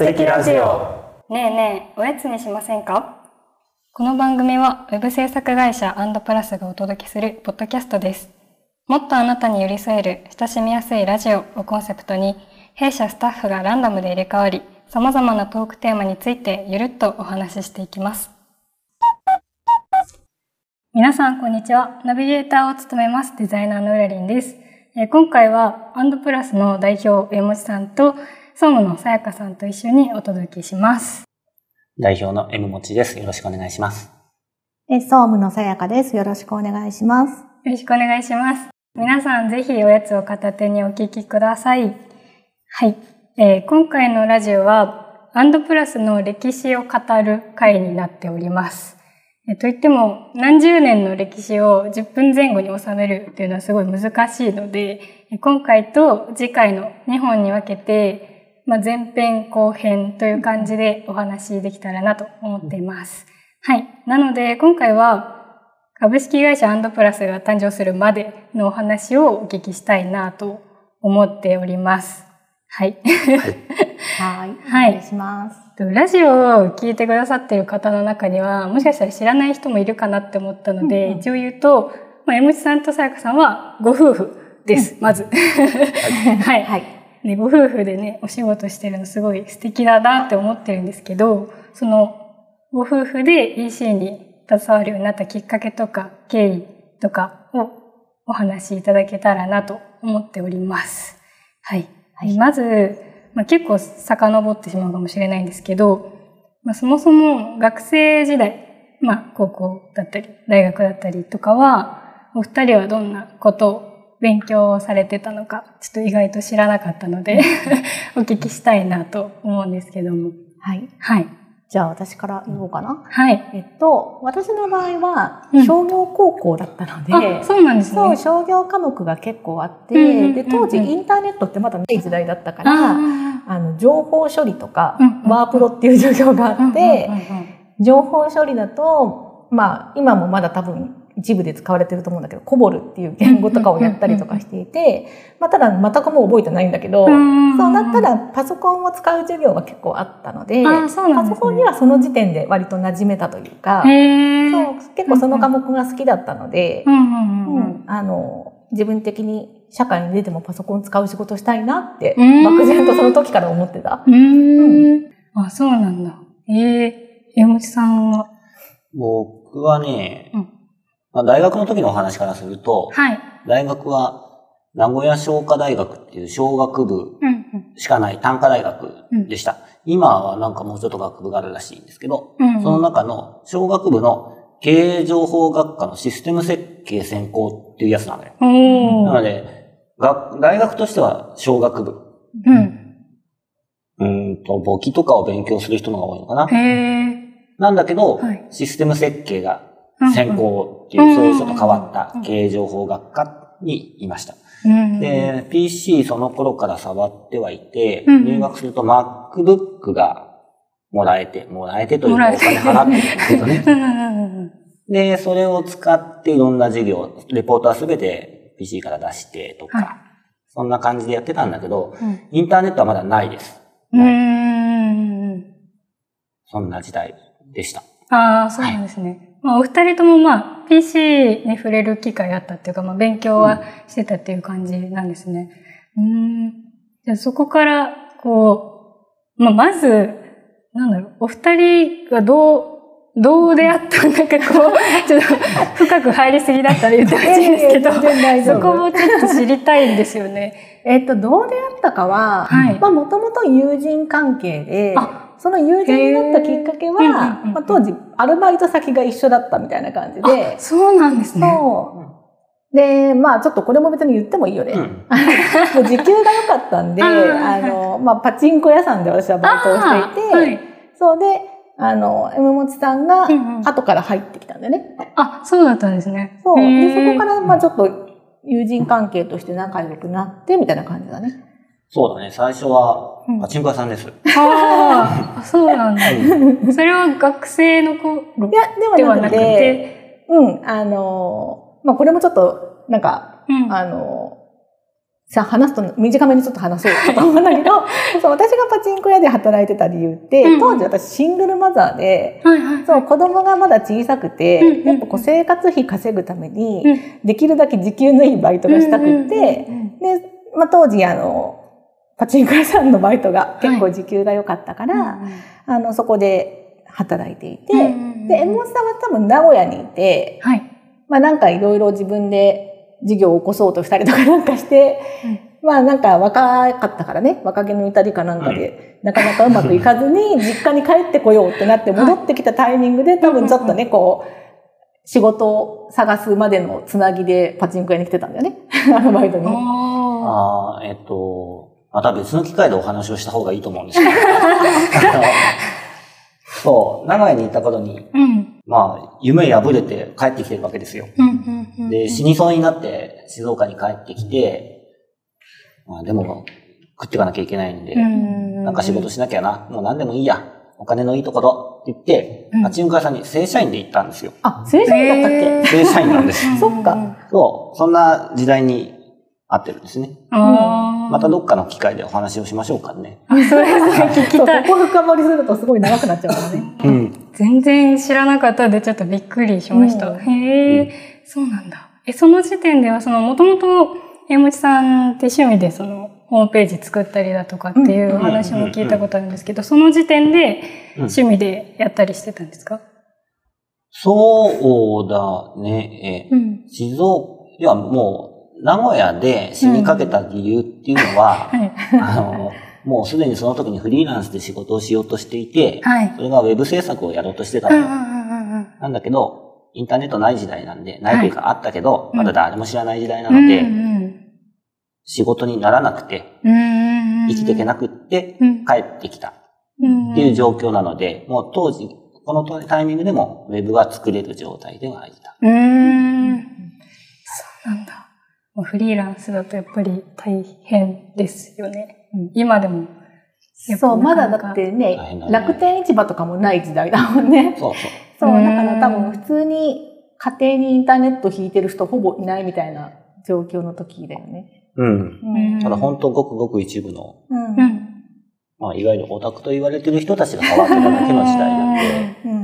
アンドプラジオ。ねえねえ、おやつにしませんか？この番組はウェブ制作会社アンドプラスがお届けするポッドキャストです。もっとあなたに寄り添える親しみやすいラジオをコンセプトに、弊社スタッフがランダムで入れ替わり、様々なトークテーマについてゆるっとお話ししていきます。皆さん、こんにちは。ナビゲーターを務めます、デザイナーのうらりんです。えー今回は、アンドプラスの代表、上持さんと、総務のさやかさんと一緒にお届けします。代表の M もちです。よろしくお願いします。え、総務のさやかです。よろしくお願いします。よろしくお願いします。皆さんぜひおやつを片手にお聞きください。はい。えー今回のラジオは、アンドプラスの歴史を語る回になっております。えーといっても、何十年の歴史を10分前後に収めるっていうのはすごい難しいので、えー今回と次回の2本に分けて、まあ、前編後編という感じでお話できたらなと思っています。はい。なので、今回は、株式会社アンドプラスが誕生するまでのお話をお聞きしたいなと思っております。はい。はい。はいお願いします。ラジオを聞いてくださっている方の中には、もしかしたら知らない人もいるかなって思ったので、うんうん一応言うと、まあ、江口さんとさやかさんはご夫婦です、まず。はい。はい。ね、ご夫婦でね、お仕事してるのすごい素敵だなって思ってるんですけど、その、ご夫婦で EC に携わるようになったきっかけとか、経緯とかをお話しいただけたらなと思っております。はい。はいまず、まあ、結構遡ってしまうかもしれないんですけど、まあ、そもそも学生時代、まあ、高校だったり、大学だったりとかは、お二人はどんなことを勉強されてたのか、ちょっと意外と知らなかったので、お聞きしたいなと思うんですけども。はい。はい。じゃあ私から言おうかな。はい。えっと、私の場合はうん商業高校だったので、あ、そうなんですね。そう、商業科目が結構あって、うんうんうんうんで、当時インターネットってまだない時代だったから、ああの、情報処理とか、うんうんワープロっていう授業がーあって、うんうんうんうん情報処理だと、まあ、今もまだ多分一部で使われてると思うんだけど、コボルっていう言語とかをやったりとかしていて、まあ、ただ全くもう覚えてないんだけど、うんそうだったらパソコンを使う授業が結構あったので、ですね。パソコンにはその時点で割と馴染めたというか、そう結構その科目が好きだったのであの、自分的に社会に出てもパソコン使う仕事したいなって、うん。漠然とその時から思ってた。うーん。あ、そうなんだ。ええー、山本さんは？僕はね、うんまあ、大学の時のお話からすると、はい。大学は名古屋商科大学っていう商学部。しかない単科大学でした。今はなんかもうちょっと学部があるらしいんですけど、うんうんその中の商学部の経営情報学科のシステム設計専攻っていうやつなのよ。なので、が大学としては商学部。うん。うーんと、簿記とかを勉強する人の方が多いのかな。なんだけど、はいシステム設計がうん専攻っていう、うんそういうちょっと変わった経営情報学科にいました。うん。で、PC その頃から触ってはいて、うん入学すると MacBook がもらえて、もらえてというからお金払ってるんですけどね。で、それを使っていろんな授業、レポートはすべて PC から出してとか、はいそんな感じでやってたんだけど、うんインターネットはまだないです。うーん。そんな時代でした。ああ、そうなんですね。まあ、お二人ともまあ、PC に触れる機会あったっていうか、まあ、勉強はしてたっていう感じなんですね。うん。じゃそこから、こう、まあ、まず、なんだろう、お二人がどう、どう出会ったんかこう、ちょっと 深く入りすぎだったら言ってほしいんですけど、そ夫こもちょっと知りたいんですよね。えっと、どう出会ったかは、はいまあ、もともと友人関係であ、その友人になったきっかけは、まあ、当時、アルバイト先が一緒だったみたいな感じであ、、そうなんですね。そう。で、まあ、ちょっとこれも別に言ってもいいよね。うん。も う時給が良かったんで、あの、まあ、パチンコ屋さんで私はバイトをしていて、はいそうで、あの、M もちさんが後から入ってきたんでね。あ、そうだったんですね。そう。で、そこから、まあ、ちょっと友人関係として仲良くなって、みたいな感じだね。そうだね。最初はうん、パチンコ屋さんです。ああ、そうなんだ。それは学生の頃いや、ではなくて、うん、あの、まあ、これもちょっと、なんか、うんあの、さあ話すと短めにちょっと話そうと思うんだけどそう私がパチンコ屋で働いてた理由って、うん当時私シングルマザーで、はいはい。そう子供がまだ小さくて、うんうん。うんやっぱこう生活費稼ぐために、うん。できるだけ時給のいいバイトがしたくって、うんうんうんで、まあ、当時あのパチンコ屋さんのバイトが結構時給が良かったから、あのそこで働いていて、うんうんうんで縁本さんは多分名古屋にいて、はい。まあなんかいろいろ自分で事業を起こそうとしたりとかなんかして、まあなんか若かったからね、若気の至りかなんかで、なかなかうまくいかずに、実家に帰ってこようってなって戻ってきたタイミングで、多分ちょっとね、こう、仕事を探すまでのつなぎでパチンコ屋に来てたんだよね。アルバイトに。あああ、えっと、また別の機会でお話をした方がいいと思うんですけど。そう、名古屋に行った頃に、ーうん。まあ、夢破れて帰ってきてるわけですよ。で、死にそうになって静岡に帰ってきて、まあでも、食っていかなきゃいけないんで、うんなんか仕事しなきゃな、もう何でもいいや、お金のいいところって言ってうん、パチンコ屋さんに正社員で行ったんですよ。あ、正社員だったっけ、正社員なんです。そっか。そう、そんな時代に合ってるんですね。またどっかの機会でお話をしましょうかね。あ、そうですね。聞きたい。ここ深掘りするとすごい長くなっちゃうからね。うん。全然知らなかったのでちょっとびっくりしました。うんへえ、うんそうなんだ。え、その時点では、その、もともと、えもちさんって趣味でその、ホームページ作ったりだとかっていうお話も聞いたことあるんですけど、その時点でうん趣味でやったりしてたんですか？そうだね。えうん。静岡、いや、もう、名古屋で死にかけた理由っていうのは、はい。あの、もうすでにその時にフリーランスで仕事をしようとしていて、はい。それがウェブ制作をやろうとしてたのよ。うんうんうんうんなんだけど、インターネットない時代なんで、ないというかあったけど、うんまだ誰も知らない時代なうん。ので、うん仕事にならなくて、うんうん。生きていけななくってうん、帰ってきたっうんていう状況なので、もう当時、このタイミングでもウェブが作れる状態ではいた。うーん。そうなんだ。もうフリーランスだとやっぱり大変ですよね。今でも。そう、まだだってねね楽天市場とかもない時代だもんね。そうそう。そう、うんだから多分普通に家庭にインターネット引いてる人ほぼいないみたいな状況の時だよね。うん。うんただ本当ごくごく一部の、うんうん。まあいわゆるオタクと言われてる人たちが変わってただけの時代なんで、うん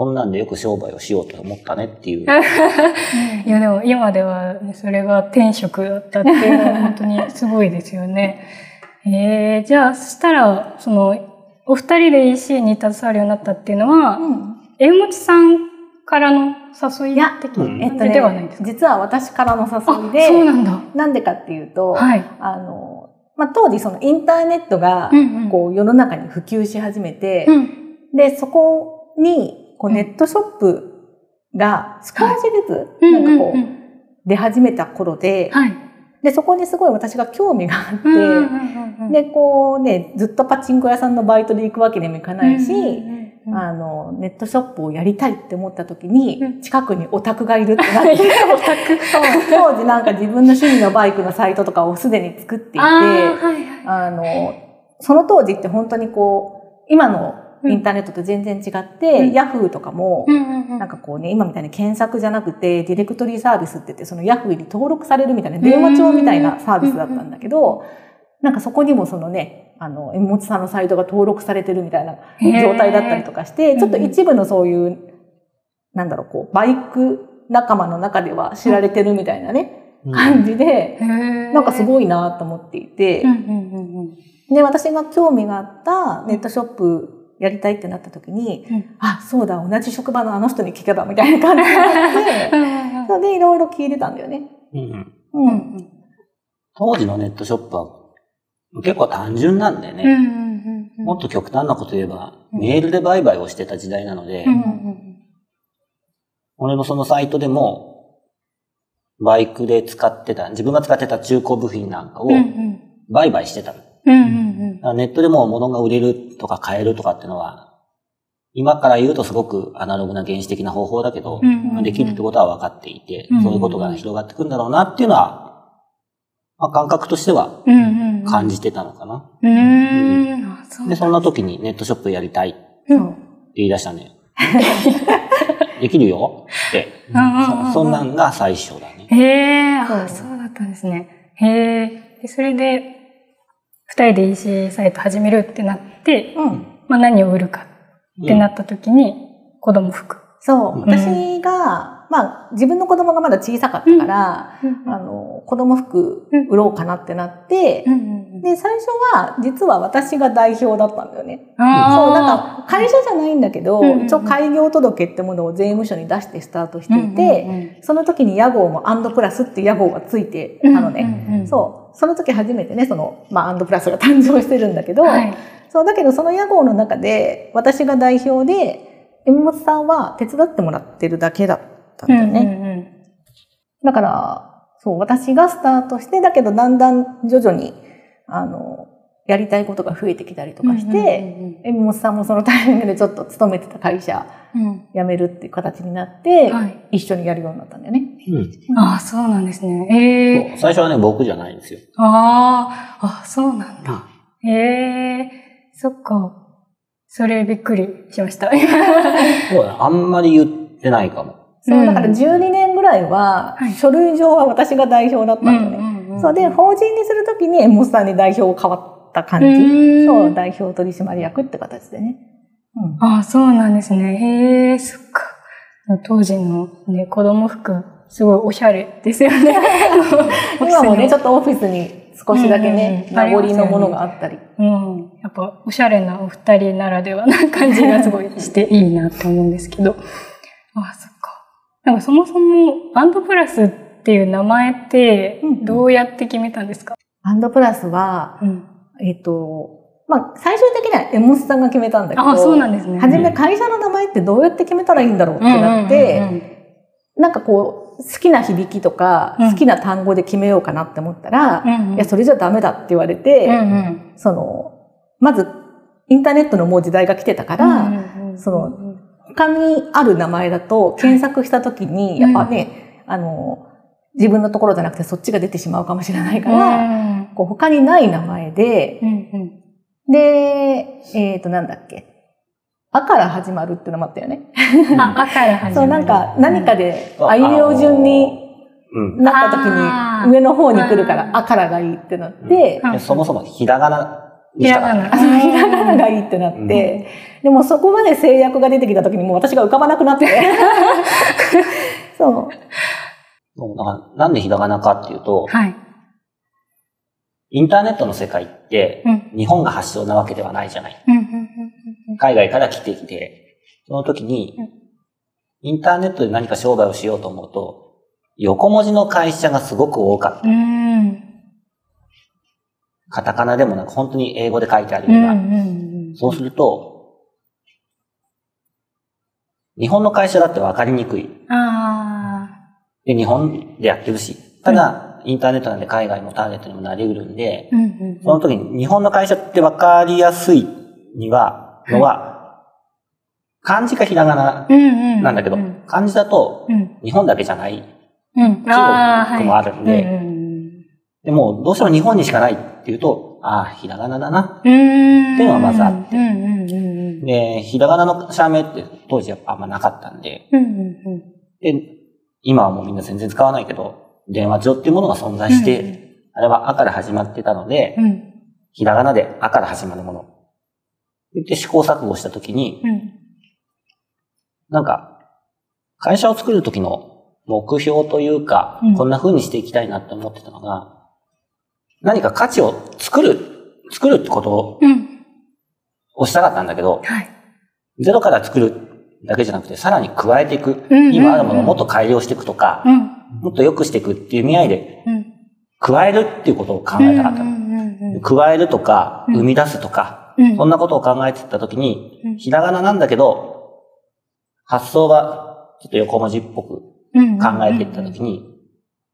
こんなんでよく商売をしようと思ったねっていう。いやでも今ではねそれが転職だったっていうのは本当にすごいですよね。えー、じゃあそしたらそのお二人で EC に携わるようになったっていうのは、うんえもちさんからの誘い的うんな感えっとじではないですか、ね、実は私からのあ誘いで、そうなんだ。なんでかっていうと、はい。あの、まあ、当時そのインターネットがうんうんこう世の中に普及し始めて、うん。で、そこにこうネットショップが少しずつうん。なんかこう出始めた頃で、はい。で、そこにすごい私が興味があって、で、こうね、ずっとパチンコ屋さんのバイトで行くわけにもいかないし、あの、ネットショップをやりたいって思った時に、うん。近くにオタクがいるってなって、オタク。当時なんか自分の趣味のバイクのサイトとかをすでに作っていて、あーはいはい。あの、その当時って本当にこう、今のインターネットと全然違って、うん。ヤフーとかも、なんかこうね、今みたいに検索じゃなくて、ディレクトリーサービスって言って、そのヤフーに登録されるみたいな電話帳みたいなサービスだったんだけど、なんかそこにもそのね、あの、もちさんのサイトが登録されてるみたいな状態だったりとかして、ちょっと一部のそういう、なんだろう、こう、バイク仲間の中では知られてるみたいなね、うん。感じで、なんかすごいなと思っていて、で、私が興味があったネットショップやりたいってなった時に、うん。あ、そうだ、同じ職場のあの人に聞けばみたいな感じになって、それでいろいろ聞いてたんだよね。うんう。うん。ん当時のネットショップは結構単純なんでね、うんうんうんうん。もっと極端なこと言えば、メールで売買をしてた時代なので、うんうん俺のそのサイトでも、バイクで使ってた、自分が使ってた中古部品なんかをうんうん。売買してたの。だかうんうんらネットでも物が売れるとか買えるとかってのは、今から言うとすごくアナログな原始的な方法だけど、うんうんうんできるってことは分かっていて、うんそういうことが広がってくるんだろうなっていうのは、まあ、感覚としてはうんうんうん感じてたのかな。うーんあそうで、そんな時にネットショップやりたいってうん言い出したね。できるよって。うんうんうんそそんなんが最初だね。へえ、あ、そそうだったんですね。へえ。でそれで、二人で EC サイト始めるってなって、うん。まあ何を売るかってなった時に、子供服。そう。うん私が、まあ、自分の子供がまだ小さかったから、うんあの、子供服売ろうかなってなって、うんうんで、最初は、実は私が代表だったんだよね。そう、なんか、会社じゃないんだけど、うんうんうん一応開業届ってものを税務署に出してスタートしていて、うんうんうんその時に屋号もアンドプラスっていう屋号がついてたのね。うんうんうんそう。その時初めてね、その、まあ、アンドプラスが誕生してるんだけど、はい。そう、だけどその屋号の中で、私が代表で、山本さんは手伝ってもらってるだけだったんだよね。うんうんだから、そう、私がスタートして、だけどだんだん徐々に、あの、やりたいことが増えてきたりとかして、山本さんもそのタイミングでちょっと勤めてた会社うんうんうん辞めるっていう形になって、はい。一緒にやるようになったんだよね。うんああ、そうなんですね。ええそう最初はね、僕じゃないんですよ。ああ、あ、そうなんだ。ええそっか。それびっくりしました。そうだねあんまり言ってないかも。そうう、んだから12年ぐらいは、はい書類上は私が代表だったんだよね。んんそうで、法人にするときに、エモスさんに代表変わった感じ。うんそう、代表取締役って形でね。うん。ああ、そうなんですね。へえ、そっか。当時のね、子供服、すごいおしゃれですよね。今もね、ちょっっとオフィスに少しだけね、うんうん名残のものがあったり。と。うん。やっぱ、おしゃれなお二人ならではな感じがすごいしていいなと思うんですけど。ああ、そっか。なんかそもそも、バンドプラスっていう名前ってうんうん、どうやって決めたんですか、アンドプラスは、うん。えっと、まあ、最終的にはエモスさんが決めたんだけど、ああ、そうなんですね。初め会社の名前ってどうやって決めたらいいんだろうってなって、うんうんうんうん。なんかこう、好きな響きとか、うん。好きな単語で決めようかなって思ったら、うんうん。いや、それじゃダメだって言われて、うんうん。その、まず、インターネットのもう時代が来てたから、うんうんその他にある名前だと検索した時に、やっぱね、あの、自分のところじゃなくてそっちが出てしまうかもしれないから、うんこう他にない名前で、うんうんで、えっ、と、なんだっけ。あから始まるってのもあったよね。あ、あから始まる。そう、なんか何かで、うんあいうえお順にうん。なった時に、上の方に来るかうんら、あからがいいってなって、うんでそもそもひらがなにしたからねひらがなあひらがながいいってなって、うんでもそこまで制約が出てきた時にもう私が浮かばなくなって。そう。そうだからなんでひらがなかっていうと、はい。インターネットの世界ってうん、日本が発祥なわけではないじゃない。海外から来てきて、その時にうん、インターネットで何か商売をしようと思うと、横文字の会社がすごく多かった。カタカナでもなく本当に英語で書いてあるような。んそうすると、日本の会社だって分かりにくい。で、日本でやってるし。ただ、インターネットなんで海外もターゲットにもなり得るんであ。、うんうん。その時に日本の会社って分かりやすいには、のは、漢字かひらがな。なんだけどうん、漢字だとうん。日本だけじゃない。中国もあるんではいうんでも、どうしても日本にしかないっていうと、ああ、ひらがなだな。っていうのがまずあってうんうんうんうん。で、ひらがなの社名って当時やっぱあんまなかったんで、うんうんうん。で、今はもうみんな全然使わないけど、電話帳っていうものが存在して、あれはあから始まってたので、うん。ひらがなであから始まるもの。で、試行錯誤したときに、うん。なんか、会社を作るときの目標というか、うんこんな風にしていきたいなって思ってたのが、何か価値を作る、作るってことうん。をしたかったんだけど、はい。ゼロから作るだけじゃなくて、さらに加えていく。うんうんうん今あるものをもっと改良していくとか、うん。もっと良くしていくっていう意味合いで、うん。加えるっていうことを考えたかった加えるとか、うん生み出すとか、うんそんなことを考えてたときに、うんひらがななんだけど、発想がちょっと横文字っぽくうん。考えていったときに、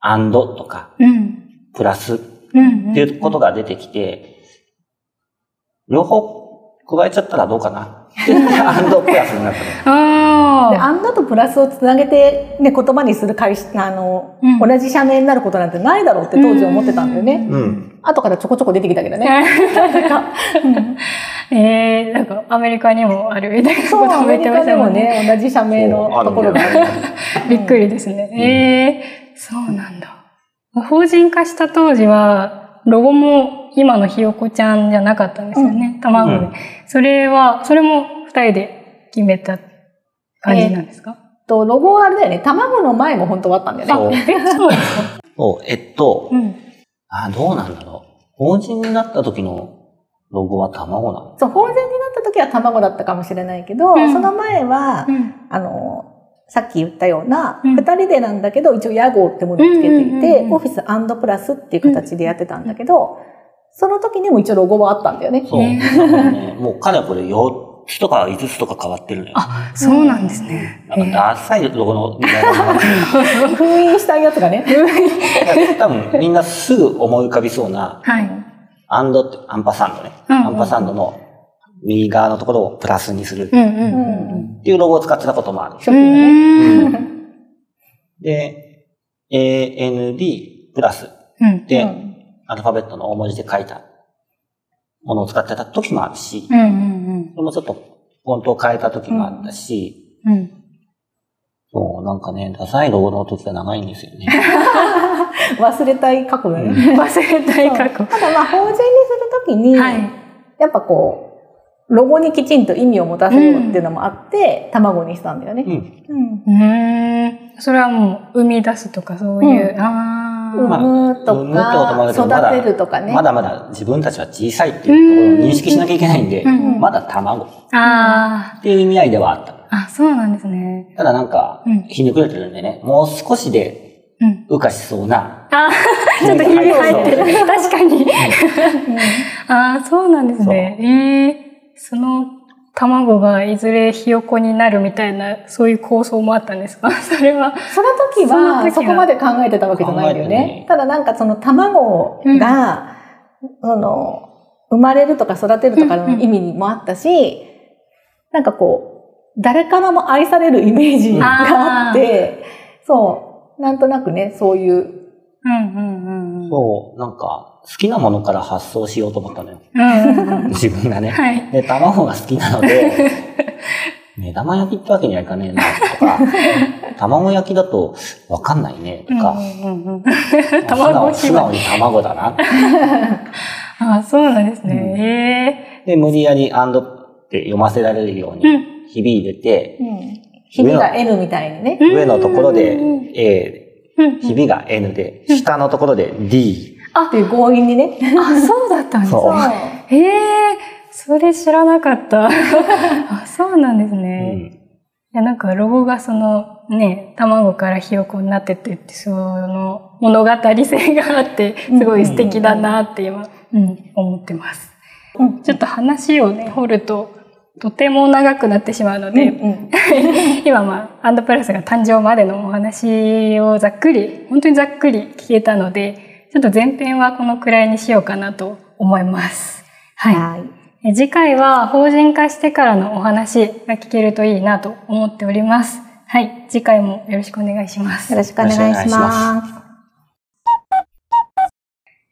アンドとか、うん。プラスっうん。ていうことが出てきて、両方加えちゃったらどうかな？でアンドプラスになったの。で、ああ。アンドとプラスをつなげて、ね、言葉にする会社、あの、うん同じ社名になることなんてないだろうって当時思ってたんだよね。うん。後からちょこちょこ出てきたけどね。なんかうん ええなんかアメリカにもあるみたいなそう、ことをアメリカで言ってましたもんね。もね、同じ社名のところがある。びっくりですね。ええそうなんだ。法人化した当時は、ロゴも今のひよこちゃんじゃなかったんですよね。卵で、うんそれは、それも二人で決めた感じなんですか、と、ロゴはあれだよね。卵の前も本当はあったんだよね。そう。え、っと、うん。あ、どうなんだろう。法人になった時のロゴは卵なの？そう、法人になった時は卵だったかもしれないけど、うんその前は、うん。あの、さっき言ったような、うん二人でなんだけど、一応屋号ってものをつけていうんうんうんて、うんオフィスプラスっていう形でやってたんだけど、その時にも一応ロゴはあったんだよね。そう。ね、もうかれこれ4つとか5つとか変わってるのよ。あ、そうなんですね。なんかダサいロゴのデザイナーが 封印したいやつがね。多分みんなすぐ思い浮かびそうな、はい。アンドって、アンパサンドね。うんうんアンパサンドの右側のところをプラスにするっうんうんううん。ん。ていうロゴを使ってたこともある。初期のね。うんで、AND プラスうん。で、うんアルファベットの大文字で書いたものを使ってた時もあるし、うんうんそれもちょっとフォントを変えた時もあったし、うん。うん。そう、なんかね、ダサいロゴの時が長いんですよね。忘れたい過去だよね。忘れたい過去。ただまあ、法人にするときに、はい。やっぱこう、ロゴにきちんと意味を持たせようっていうのもあって、卵にしたんだよね。うん。うん。うーん。それはもう、生み出すとかそういう。うんあ産あ。むと産むってこともあるけどまだか、育てるとかね。まだまだ自分たちは小さいっていうところを認識しなきゃいけないん。で、うん。まだ卵っあていう意味合いではあった。あ。あ、そうなん。ですね。ただなん。かうん、ひねくれてるん。でね、もう少しでうん。羽化しそうな、あーちょっとひび入ってる。確かに。ああ、そうなん。ですね。ええその卵がいずれひよこになるみたいな、そういう構想もあったんですか？それは。その時はは、そこまで考えてたわけじゃないんだよね。ただなんかその卵が、その、生まれるとか育てるとかの意味もあったし、なんかこう、誰からも愛されるイメージがあって、そう、なんとなくね、そういう、うんうんうんうん。そう、なんか、好きなものから発想しようと思ったのよ。うんうんうん。自分がね。はい。で、卵が好きなので、目玉焼きってわけにはいかねえな、とか、卵焼きだとわかんないね、とか、卵直素直。に卵だな。あ、そうなんですね。で、無理やりアンドって読ませられるようええに、ひび入れて、ひびが N みたいにね。うん上のところでうん A ひびが N で、下のところで D。っていう強引にね。あ、そうだったんですか。へえ、それ知らなかった。あ、そうなんですうね。ん。いや、なんかロゴがそのね、卵からひよこになってってって、その物語性があって、すごい素敵だなって今、うん、思ってます。うんちょっと話をね、掘ると、とても長くなってしまうので、うん 今まあ、アンドプラスが誕生までのお話をざっくり、本当にざっくり聞けたので、ちょっと前編はこのくらいにしようかなと思います。はい。はい。え次回は法人化してからのお話が聞けるといいなと思っております。はい。次回もよろしくお願いしますよ。ろしくお願いしよろしくお願いします。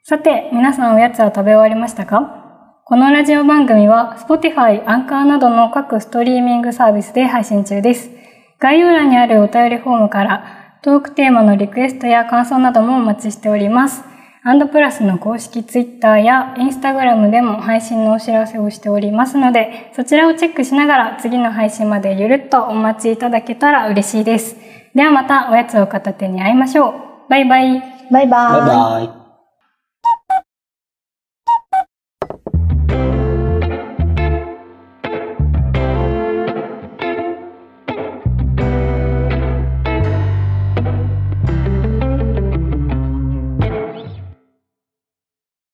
さて、皆さんおやつは食べ終わりましたか？このラジオ番組は Spotify、アンカーなどの各ストリーミングサービスで配信中です。概要欄にあるお便りフォームからトークテーマのリクエストや感想などもお待ちしております。アンドプラスの公式 Twitter や Instagram でも配信のお知らせをしておりますので、そちらをチェックしながら次の配信までゆるっとお待ちいただけたら嬉しいです。ではまたおやつを片手に会いましょう。バイバイ。バイババイーイ。バイ。